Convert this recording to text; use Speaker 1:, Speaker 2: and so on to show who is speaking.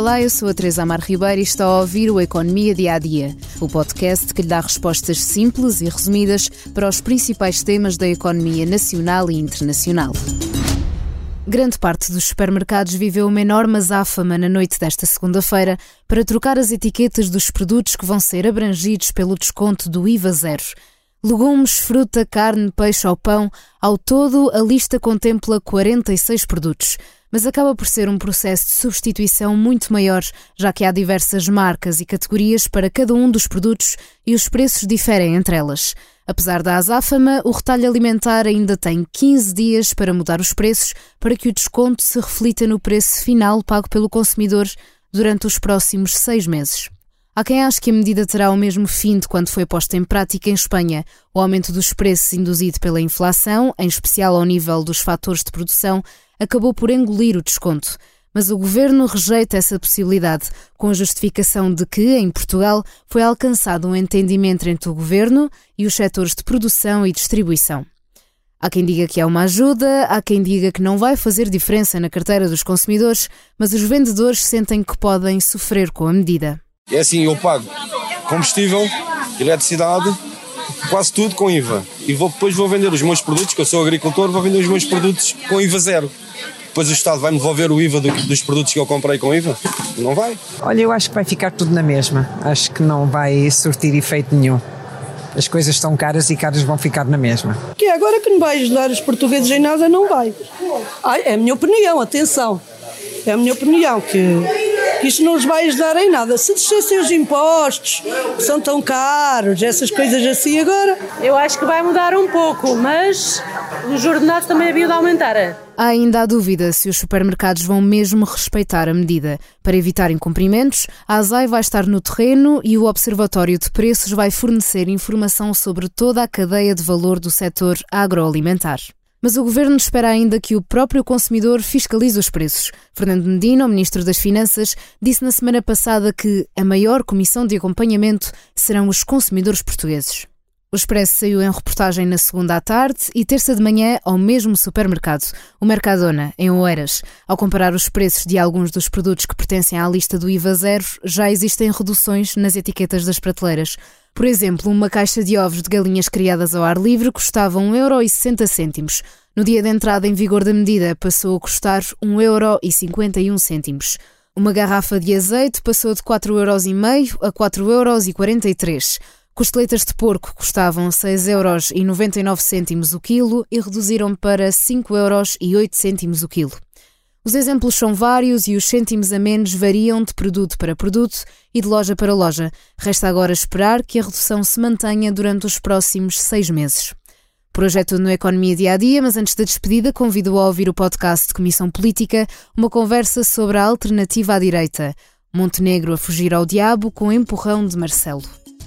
Speaker 1: Olá, eu sou a Teresa Amar Ribeiro e está a ouvir o Economia Dia a Dia, o podcast que lhe dá respostas simples e resumidas para os principais temas da economia nacional e internacional. Grande parte dos supermercados viveu uma enorme azáfama na noite desta segunda-feira para trocar as etiquetas dos produtos que vão ser abrangidos pelo desconto do IVA zero. Legumes, fruta, carne, peixe ou pão, ao todo a lista contempla 46 produtos mas acaba por ser um processo de substituição muito maior, já que há diversas marcas e categorias para cada um dos produtos e os preços diferem entre elas. Apesar da azáfama, o retalho alimentar ainda tem 15 dias para mudar os preços para que o desconto se reflita no preço final pago pelo consumidor durante os próximos seis meses. Há quem ache que a medida terá o mesmo fim de quando foi posta em prática em Espanha. O aumento dos preços induzido pela inflação, em especial ao nível dos fatores de produção, acabou por engolir o desconto. Mas o governo rejeita essa possibilidade, com a justificação de que, em Portugal, foi alcançado um entendimento entre o governo e os setores de produção e distribuição. Há quem diga que é uma ajuda, há quem diga que não vai fazer diferença na carteira dos consumidores, mas os vendedores sentem que podem sofrer com a medida.
Speaker 2: É assim, eu pago combustível, eletricidade, quase tudo com IVA. E vou, depois vou vender os meus produtos, que eu sou agricultor, vou vender os meus produtos com IVA zero. Depois o Estado vai-me devolver o IVA do, dos produtos que eu comprei com IVA? Não vai.
Speaker 3: Olha, eu acho que vai ficar tudo na mesma. Acho que não vai surtir efeito nenhum. As coisas estão caras e caras vão ficar na mesma.
Speaker 4: Que é agora que não vai ajudar os portugueses em nada, não vai. Ai, é a minha opinião, atenção. É a minha opinião, que que isto não os vai ajudar em nada. Se descessem os impostos, que são tão caros, essas coisas assim agora.
Speaker 5: Eu acho que vai mudar um pouco, mas os ordenados também haviam de aumentar.
Speaker 1: Há ainda a dúvida se os supermercados vão mesmo respeitar a medida. Para evitar incumprimentos, a ASAI vai estar no terreno e o Observatório de Preços vai fornecer informação sobre toda a cadeia de valor do setor agroalimentar. Mas o governo espera ainda que o próprio consumidor fiscalize os preços. Fernando Medina, o ministro das Finanças, disse na semana passada que a maior comissão de acompanhamento serão os consumidores portugueses. O Expresso saiu em reportagem na segunda à tarde e terça de manhã ao mesmo supermercado, o Mercadona, em Oeiras. Ao comparar os preços de alguns dos produtos que pertencem à lista do IVA zero, já existem reduções nas etiquetas das prateleiras. Por exemplo, uma caixa de ovos de galinhas criadas ao ar livre custava 1,60€. No dia de entrada em vigor da medida, passou a custar 1,51€. Uma garrafa de azeite passou de 4,5€ a 4,43€. Costeletas de porco custavam 6,99€ o quilo e reduziram para 5,08€ o quilo. Os exemplos são vários e os cêntimos a menos variam de produto para produto e de loja para loja. Resta agora esperar que a redução se mantenha durante os próximos seis meses. Tudo no Economia Dia a Dia, mas antes da despedida, convido a ouvir o podcast de Comissão Política, uma conversa sobre a alternativa à direita. Montenegro a fugir ao diabo com empurrão de Marcelo.